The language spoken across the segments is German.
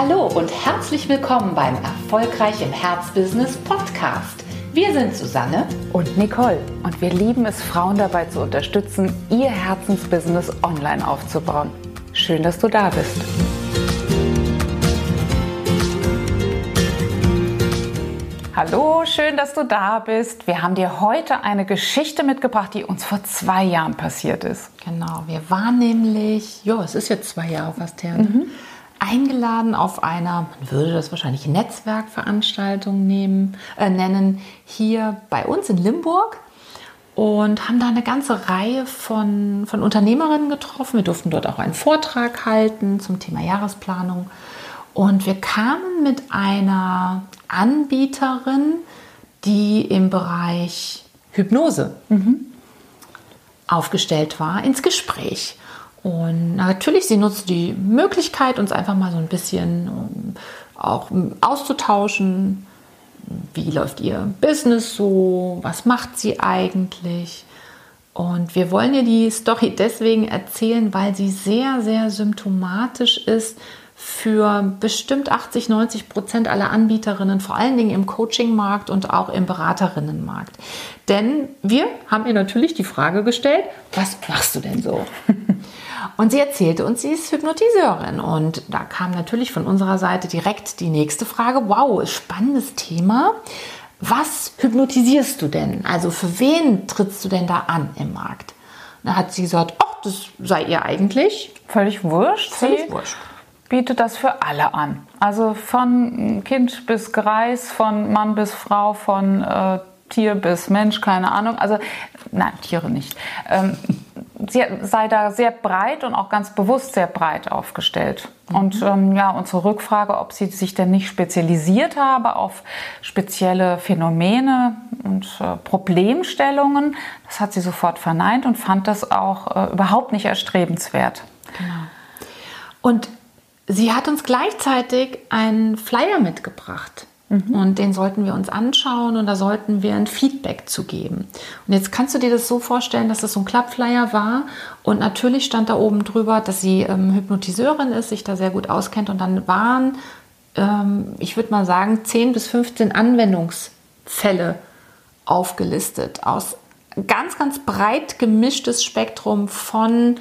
Hallo und herzlich willkommen beim Erfolgreich im Herzbusiness Podcast. Wir sind Susanne und Nicole und wir lieben es, Frauen dabei zu unterstützen, ihr Herzensbusiness online aufzubauen. Schön, dass du da bist. Hallo, schön, dass du da bist. Wir haben dir heute eine Geschichte mitgebracht, die uns vor zwei Jahren passiert ist. Genau, wir waren nämlich, ja, es ist jetzt zwei Jahre fast her, ne? mhm. Eingeladen auf einer, man würde das wahrscheinlich Netzwerkveranstaltung nehmen, äh, nennen, hier bei uns in Limburg und haben da eine ganze Reihe von, von Unternehmerinnen getroffen. Wir durften dort auch einen Vortrag halten zum Thema Jahresplanung. Und wir kamen mit einer Anbieterin, die im Bereich Hypnose mhm. aufgestellt war, ins Gespräch. Und natürlich, sie nutzt die Möglichkeit, uns einfach mal so ein bisschen auch auszutauschen. Wie läuft ihr Business so? Was macht sie eigentlich? Und wir wollen ihr die Story deswegen erzählen, weil sie sehr, sehr symptomatisch ist für bestimmt 80, 90 Prozent aller Anbieterinnen, vor allen Dingen im Coaching-Markt und auch im Beraterinnenmarkt. Denn wir haben ihr natürlich die Frage gestellt, was machst du denn so? Und sie erzählte uns, sie ist Hypnotiseurin. Und da kam natürlich von unserer Seite direkt die nächste Frage. Wow, spannendes Thema. Was hypnotisierst du denn? Also für wen trittst du denn da an im Markt? Da hat sie gesagt, ach, das sei ihr eigentlich völlig wurscht. Völlig sie wurscht bietet das für alle an. Also von Kind bis Greis, von Mann bis Frau, von äh, Tier bis Mensch, keine Ahnung. Also nein, Tiere nicht. Ähm, sie sei da sehr breit und auch ganz bewusst sehr breit aufgestellt. Mhm. Und ähm, ja, unsere Rückfrage, ob sie sich denn nicht spezialisiert habe auf spezielle Phänomene und äh, Problemstellungen, das hat sie sofort verneint und fand das auch äh, überhaupt nicht erstrebenswert. Genau. Und Sie hat uns gleichzeitig einen Flyer mitgebracht. Mhm. Und den sollten wir uns anschauen und da sollten wir ein Feedback zu geben. Und jetzt kannst du dir das so vorstellen, dass das so ein Klappflyer war und natürlich stand da oben drüber, dass sie ähm, Hypnotiseurin ist, sich da sehr gut auskennt und dann waren, ähm, ich würde mal sagen, 10 bis 15 Anwendungsfälle aufgelistet aus ganz, ganz breit gemischtes Spektrum von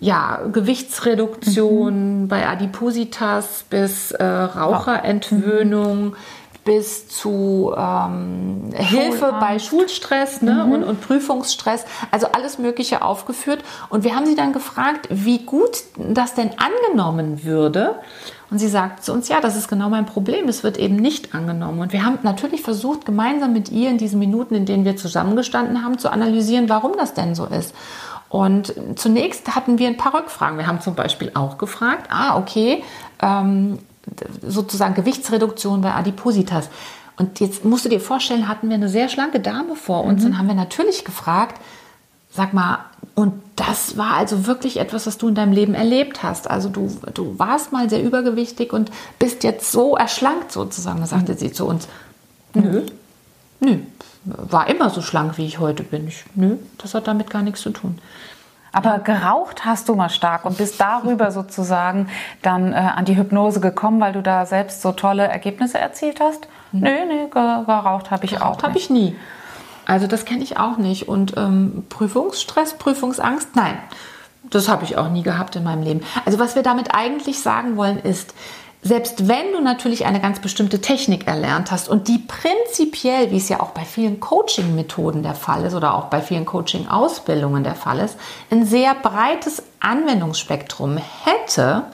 ja, Gewichtsreduktion mhm. bei Adipositas bis äh, Raucherentwöhnung. Mhm. Bis zu ähm, Hilfe bei Schulstress ne, mhm. und, und Prüfungsstress, also alles Mögliche aufgeführt. Und wir haben sie dann gefragt, wie gut das denn angenommen würde. Und sie sagt zu uns, ja, das ist genau mein Problem, es wird eben nicht angenommen. Und wir haben natürlich versucht, gemeinsam mit ihr in diesen Minuten, in denen wir zusammengestanden haben, zu analysieren, warum das denn so ist. Und zunächst hatten wir ein paar Rückfragen. Wir haben zum Beispiel auch gefragt, ah, okay, ähm, sozusagen Gewichtsreduktion bei Adipositas. Und jetzt musst du dir vorstellen, hatten wir eine sehr schlanke Dame vor uns mhm. und haben wir natürlich gefragt, sag mal, und das war also wirklich etwas, was du in deinem Leben erlebt hast. Also du, du warst mal sehr übergewichtig und bist jetzt so erschlankt sozusagen. Da sagte mhm. sie zu uns, nö, nö, war immer so schlank, wie ich heute bin. Ich, nö, das hat damit gar nichts zu tun. Aber geraucht hast du mal stark und bist darüber sozusagen dann äh, an die Hypnose gekommen, weil du da selbst so tolle Ergebnisse erzielt hast? Hm. Nö, nö, geraucht habe ich geraucht auch. habe ich nie. Also das kenne ich auch nicht. Und ähm, Prüfungsstress, Prüfungsangst, nein. Das habe ich auch nie gehabt in meinem Leben. Also was wir damit eigentlich sagen wollen ist, selbst wenn du natürlich eine ganz bestimmte Technik erlernt hast und die prinzipiell, wie es ja auch bei vielen Coaching-Methoden der Fall ist oder auch bei vielen Coaching-Ausbildungen der Fall ist, ein sehr breites Anwendungsspektrum hätte,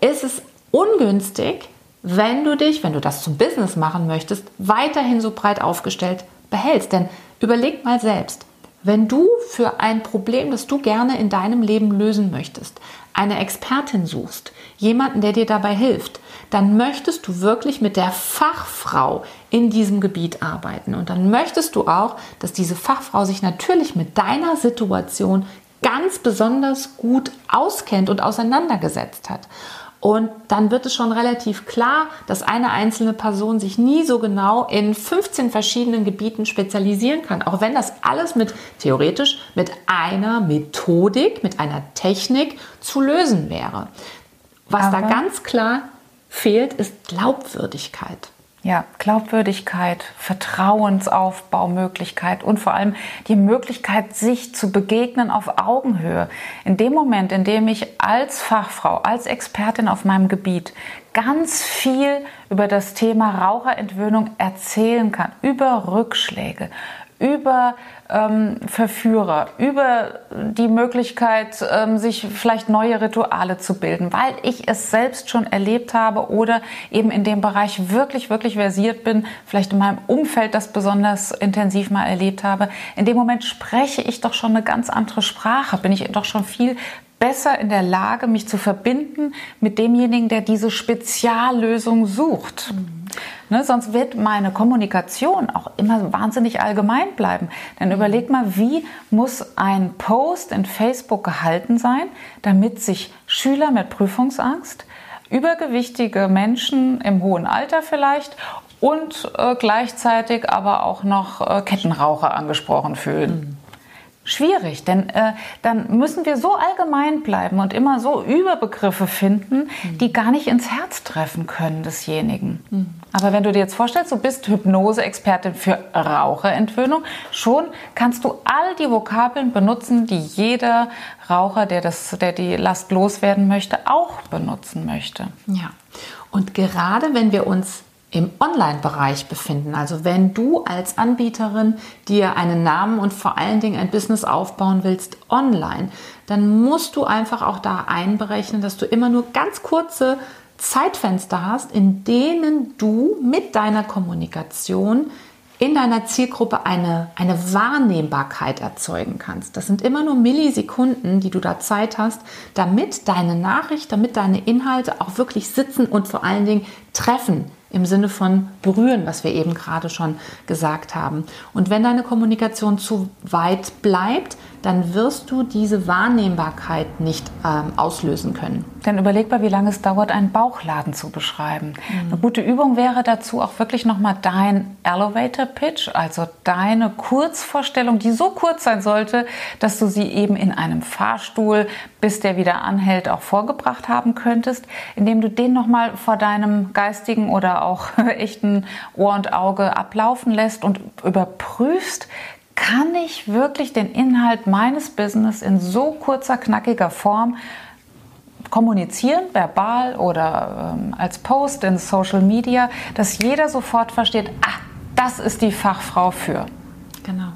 ist es ungünstig, wenn du dich, wenn du das zum Business machen möchtest, weiterhin so breit aufgestellt behältst. Denn überleg mal selbst, wenn du für ein Problem, das du gerne in deinem Leben lösen möchtest, eine Expertin suchst, jemanden, der dir dabei hilft, dann möchtest du wirklich mit der Fachfrau in diesem Gebiet arbeiten. Und dann möchtest du auch, dass diese Fachfrau sich natürlich mit deiner Situation ganz besonders gut auskennt und auseinandergesetzt hat. Und dann wird es schon relativ klar, dass eine einzelne Person sich nie so genau in 15 verschiedenen Gebieten spezialisieren kann. Auch wenn das alles mit theoretisch mit einer Methodik, mit einer Technik zu lösen wäre. Was Aber da ganz klar fehlt, ist Glaubwürdigkeit. Ja, Glaubwürdigkeit, Vertrauensaufbaumöglichkeit und vor allem die Möglichkeit, sich zu begegnen auf Augenhöhe. In dem Moment, in dem ich als Fachfrau, als Expertin auf meinem Gebiet ganz viel über das Thema Raucherentwöhnung erzählen kann, über Rückschläge, über ähm, Verführer, über die Möglichkeit, ähm, sich vielleicht neue Rituale zu bilden, weil ich es selbst schon erlebt habe oder eben in dem Bereich wirklich, wirklich versiert bin, vielleicht in meinem Umfeld das besonders intensiv mal erlebt habe. In dem Moment spreche ich doch schon eine ganz andere Sprache, bin ich doch schon viel besser in der Lage, mich zu verbinden mit demjenigen, der diese Speziallösung sucht. Mhm. Ne, sonst wird meine Kommunikation auch immer wahnsinnig allgemein bleiben. Denn mhm. überleg mal, wie muss ein Post in Facebook gehalten sein, damit sich Schüler mit Prüfungsangst, übergewichtige Menschen im hohen Alter vielleicht und äh, gleichzeitig aber auch noch äh, Kettenraucher angesprochen fühlen. Mhm schwierig, denn äh, dann müssen wir so allgemein bleiben und immer so Überbegriffe finden, mhm. die gar nicht ins Herz treffen können desjenigen. Mhm. Aber wenn du dir jetzt vorstellst, du bist Hypnose-Expertin für Raucherentwöhnung, schon kannst du all die Vokabeln benutzen, die jeder Raucher, der, das, der die Last loswerden möchte, auch benutzen möchte. Ja, und gerade wenn wir uns im Online-Bereich befinden. Also wenn du als Anbieterin dir einen Namen und vor allen Dingen ein Business aufbauen willst online, dann musst du einfach auch da einberechnen, dass du immer nur ganz kurze Zeitfenster hast, in denen du mit deiner Kommunikation in deiner Zielgruppe eine, eine Wahrnehmbarkeit erzeugen kannst. Das sind immer nur Millisekunden, die du da Zeit hast, damit deine Nachricht, damit deine Inhalte auch wirklich sitzen und vor allen Dingen treffen im Sinne von berühren, was wir eben gerade schon gesagt haben. Und wenn deine Kommunikation zu weit bleibt, dann wirst du diese Wahrnehmbarkeit nicht ähm, auslösen können. Dann überleg mal, wie lange es dauert, einen Bauchladen zu beschreiben. Mhm. Eine gute Übung wäre dazu auch wirklich nochmal dein Elevator Pitch, also deine Kurzvorstellung, die so kurz sein sollte, dass du sie eben in einem Fahrstuhl, bis der wieder anhält, auch vorgebracht haben könntest, indem du den nochmal vor deinem geistigen oder auch echten Ohr und Auge ablaufen lässt und überprüfst, kann ich wirklich den Inhalt meines Business in so kurzer, knackiger Form kommunizieren, verbal oder ähm, als Post in Social Media, dass jeder sofort versteht, ah, das ist die Fachfrau für. Genau.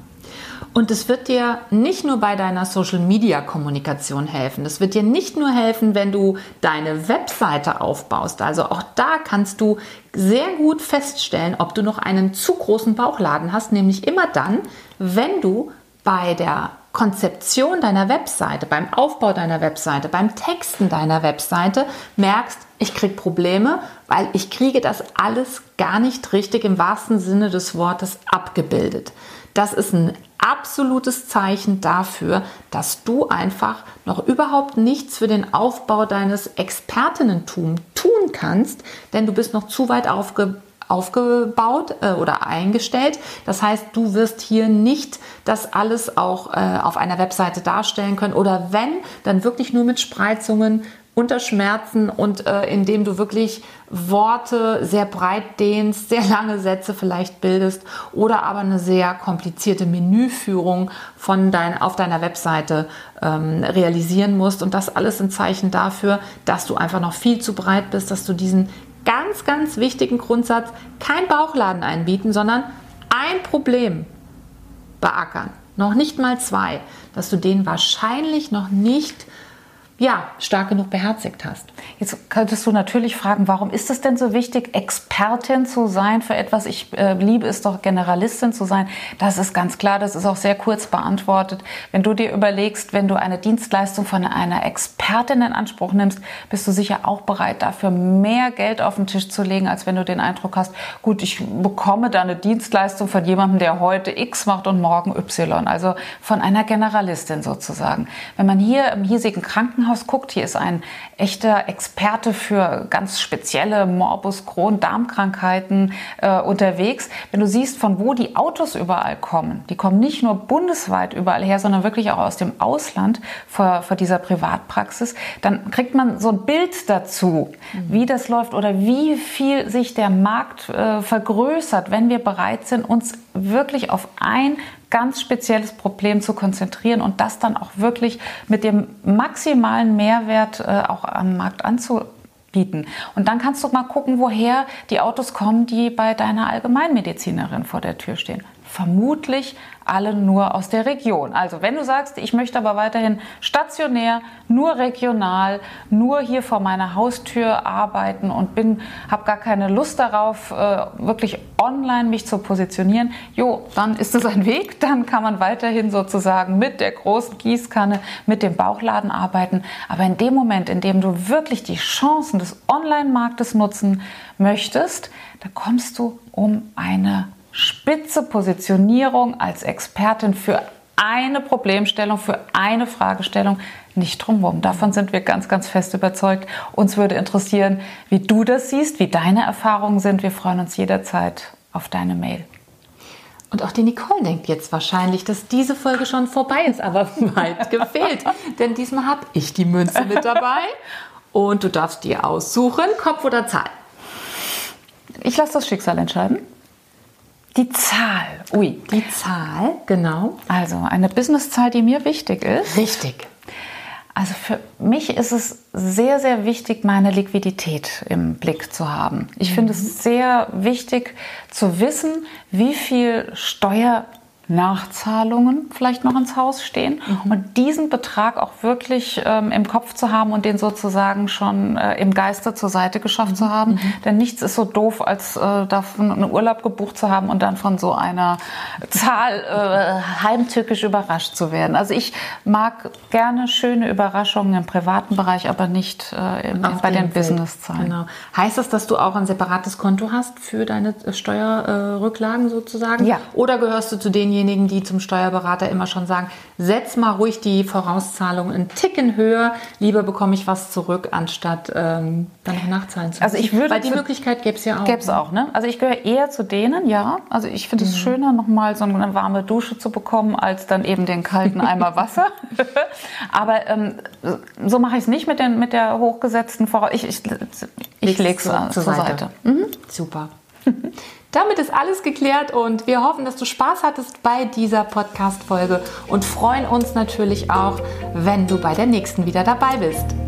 Und es wird dir nicht nur bei deiner Social-Media-Kommunikation helfen. Es wird dir nicht nur helfen, wenn du deine Webseite aufbaust. Also auch da kannst du sehr gut feststellen, ob du noch einen zu großen Bauchladen hast, nämlich immer dann, wenn du bei der Konzeption deiner Webseite, beim Aufbau deiner Webseite, beim Texten deiner Webseite merkst, ich kriege Probleme, weil ich kriege das alles gar nicht richtig im wahrsten Sinne des Wortes abgebildet. Das ist ein absolutes Zeichen dafür, dass du einfach noch überhaupt nichts für den Aufbau deines Expertinnentums tun kannst, denn du bist noch zu weit aufge aufgebaut äh, oder eingestellt. Das heißt, du wirst hier nicht das alles auch äh, auf einer Webseite darstellen können oder wenn, dann wirklich nur mit Spreizungen, unter Schmerzen und äh, indem du wirklich Worte sehr breit dehnst, sehr lange Sätze vielleicht bildest oder aber eine sehr komplizierte Menüführung von dein, auf deiner Webseite ähm, realisieren musst. Und das alles ein Zeichen dafür, dass du einfach noch viel zu breit bist, dass du diesen ganz, ganz wichtigen Grundsatz, kein Bauchladen einbieten, sondern ein Problem beackern. Noch nicht mal zwei, dass du den wahrscheinlich noch nicht ja, stark genug beherzigt hast. Jetzt könntest du natürlich fragen, warum ist es denn so wichtig, Expertin zu sein für etwas? Ich äh, liebe es doch, Generalistin zu sein. Das ist ganz klar, das ist auch sehr kurz beantwortet. Wenn du dir überlegst, wenn du eine Dienstleistung von einer Expertin in Anspruch nimmst, bist du sicher auch bereit, dafür mehr Geld auf den Tisch zu legen, als wenn du den Eindruck hast, gut, ich bekomme da eine Dienstleistung von jemandem, der heute X macht und morgen Y. Also von einer Generalistin sozusagen. Wenn man hier im hiesigen Krankenhaus Krankenhaus guckt, hier ist ein echter Experte für ganz spezielle Morbus Crohn Darmkrankheiten äh, unterwegs. Wenn du siehst, von wo die Autos überall kommen, die kommen nicht nur bundesweit überall her, sondern wirklich auch aus dem Ausland vor, vor dieser Privatpraxis, dann kriegt man so ein Bild dazu, mhm. wie das läuft oder wie viel sich der Markt äh, vergrößert, wenn wir bereit sind, uns wirklich auf ein ganz spezielles Problem zu konzentrieren und das dann auch wirklich mit dem maximalen Mehrwert äh, auch am Markt anzubieten. Und dann kannst du mal gucken, woher die Autos kommen, die bei deiner Allgemeinmedizinerin vor der Tür stehen. Vermutlich alle nur aus der Region. Also wenn du sagst, ich möchte aber weiterhin stationär, nur regional, nur hier vor meiner Haustür arbeiten und bin, habe gar keine Lust darauf, äh, wirklich online mich zu positionieren, jo, dann ist es ein Weg. Dann kann man weiterhin sozusagen mit der großen Gießkanne, mit dem Bauchladen arbeiten. Aber in dem Moment, in dem du wirklich die Chancen des Online-Marktes nutzen möchtest, da kommst du um eine spitze Positionierung als Expertin für eine Problemstellung, für eine Fragestellung nicht drumherum. Davon sind wir ganz, ganz fest überzeugt. Uns würde interessieren, wie du das siehst, wie deine Erfahrungen sind. Wir freuen uns jederzeit auf deine Mail. Und auch die Nicole denkt jetzt wahrscheinlich, dass diese Folge schon vorbei ist, aber weit gefehlt. Denn diesmal habe ich die Münze mit dabei und du darfst dir aussuchen, Kopf oder Zahl. Ich lasse das Schicksal entscheiden. Die Zahl. Ui. Die Zahl, genau. Also eine Businesszahl, die mir wichtig ist. Richtig. Also für mich ist es sehr, sehr wichtig, meine Liquidität im Blick zu haben. Ich mhm. finde es sehr wichtig zu wissen, wie viel Steuer Nachzahlungen vielleicht noch ins Haus stehen mhm. und diesen Betrag auch wirklich ähm, im Kopf zu haben und den sozusagen schon äh, im Geiste zur Seite geschafft mhm. zu haben. Mhm. Denn nichts ist so doof, als äh, davon einen Urlaub gebucht zu haben und dann von so einer Zahl äh, heimtückisch überrascht zu werden. Also ich mag gerne schöne Überraschungen im privaten Bereich, aber nicht äh, im, bei den, Businesszahlen. Genau. Heißt das, dass du auch ein separates Konto hast für deine Steuerrücklagen sozusagen? Ja. Oder gehörst du zu denjenigen, diejenigen, die zum Steuerberater immer schon sagen, setz mal ruhig die Vorauszahlung einen Ticken höher, lieber bekomme ich was zurück, anstatt ähm, dann noch nachzahlen zu müssen. Also ich würde Weil die Möglichkeit gäbe es ja auch. Gäbe es auch, ne? Also ich gehöre eher zu denen, ja. Also ich finde mhm. es schöner, nochmal so eine warme Dusche zu bekommen, als dann eben den kalten Eimer Wasser. Aber ähm, so mache ich es nicht mit, den, mit der hochgesetzten Vorauszahlung. Ich, ich, ich lege es zur, zur Seite. Seite. Mhm. Super. Damit ist alles geklärt und wir hoffen, dass du Spaß hattest bei dieser Podcast-Folge und freuen uns natürlich auch, wenn du bei der nächsten wieder dabei bist.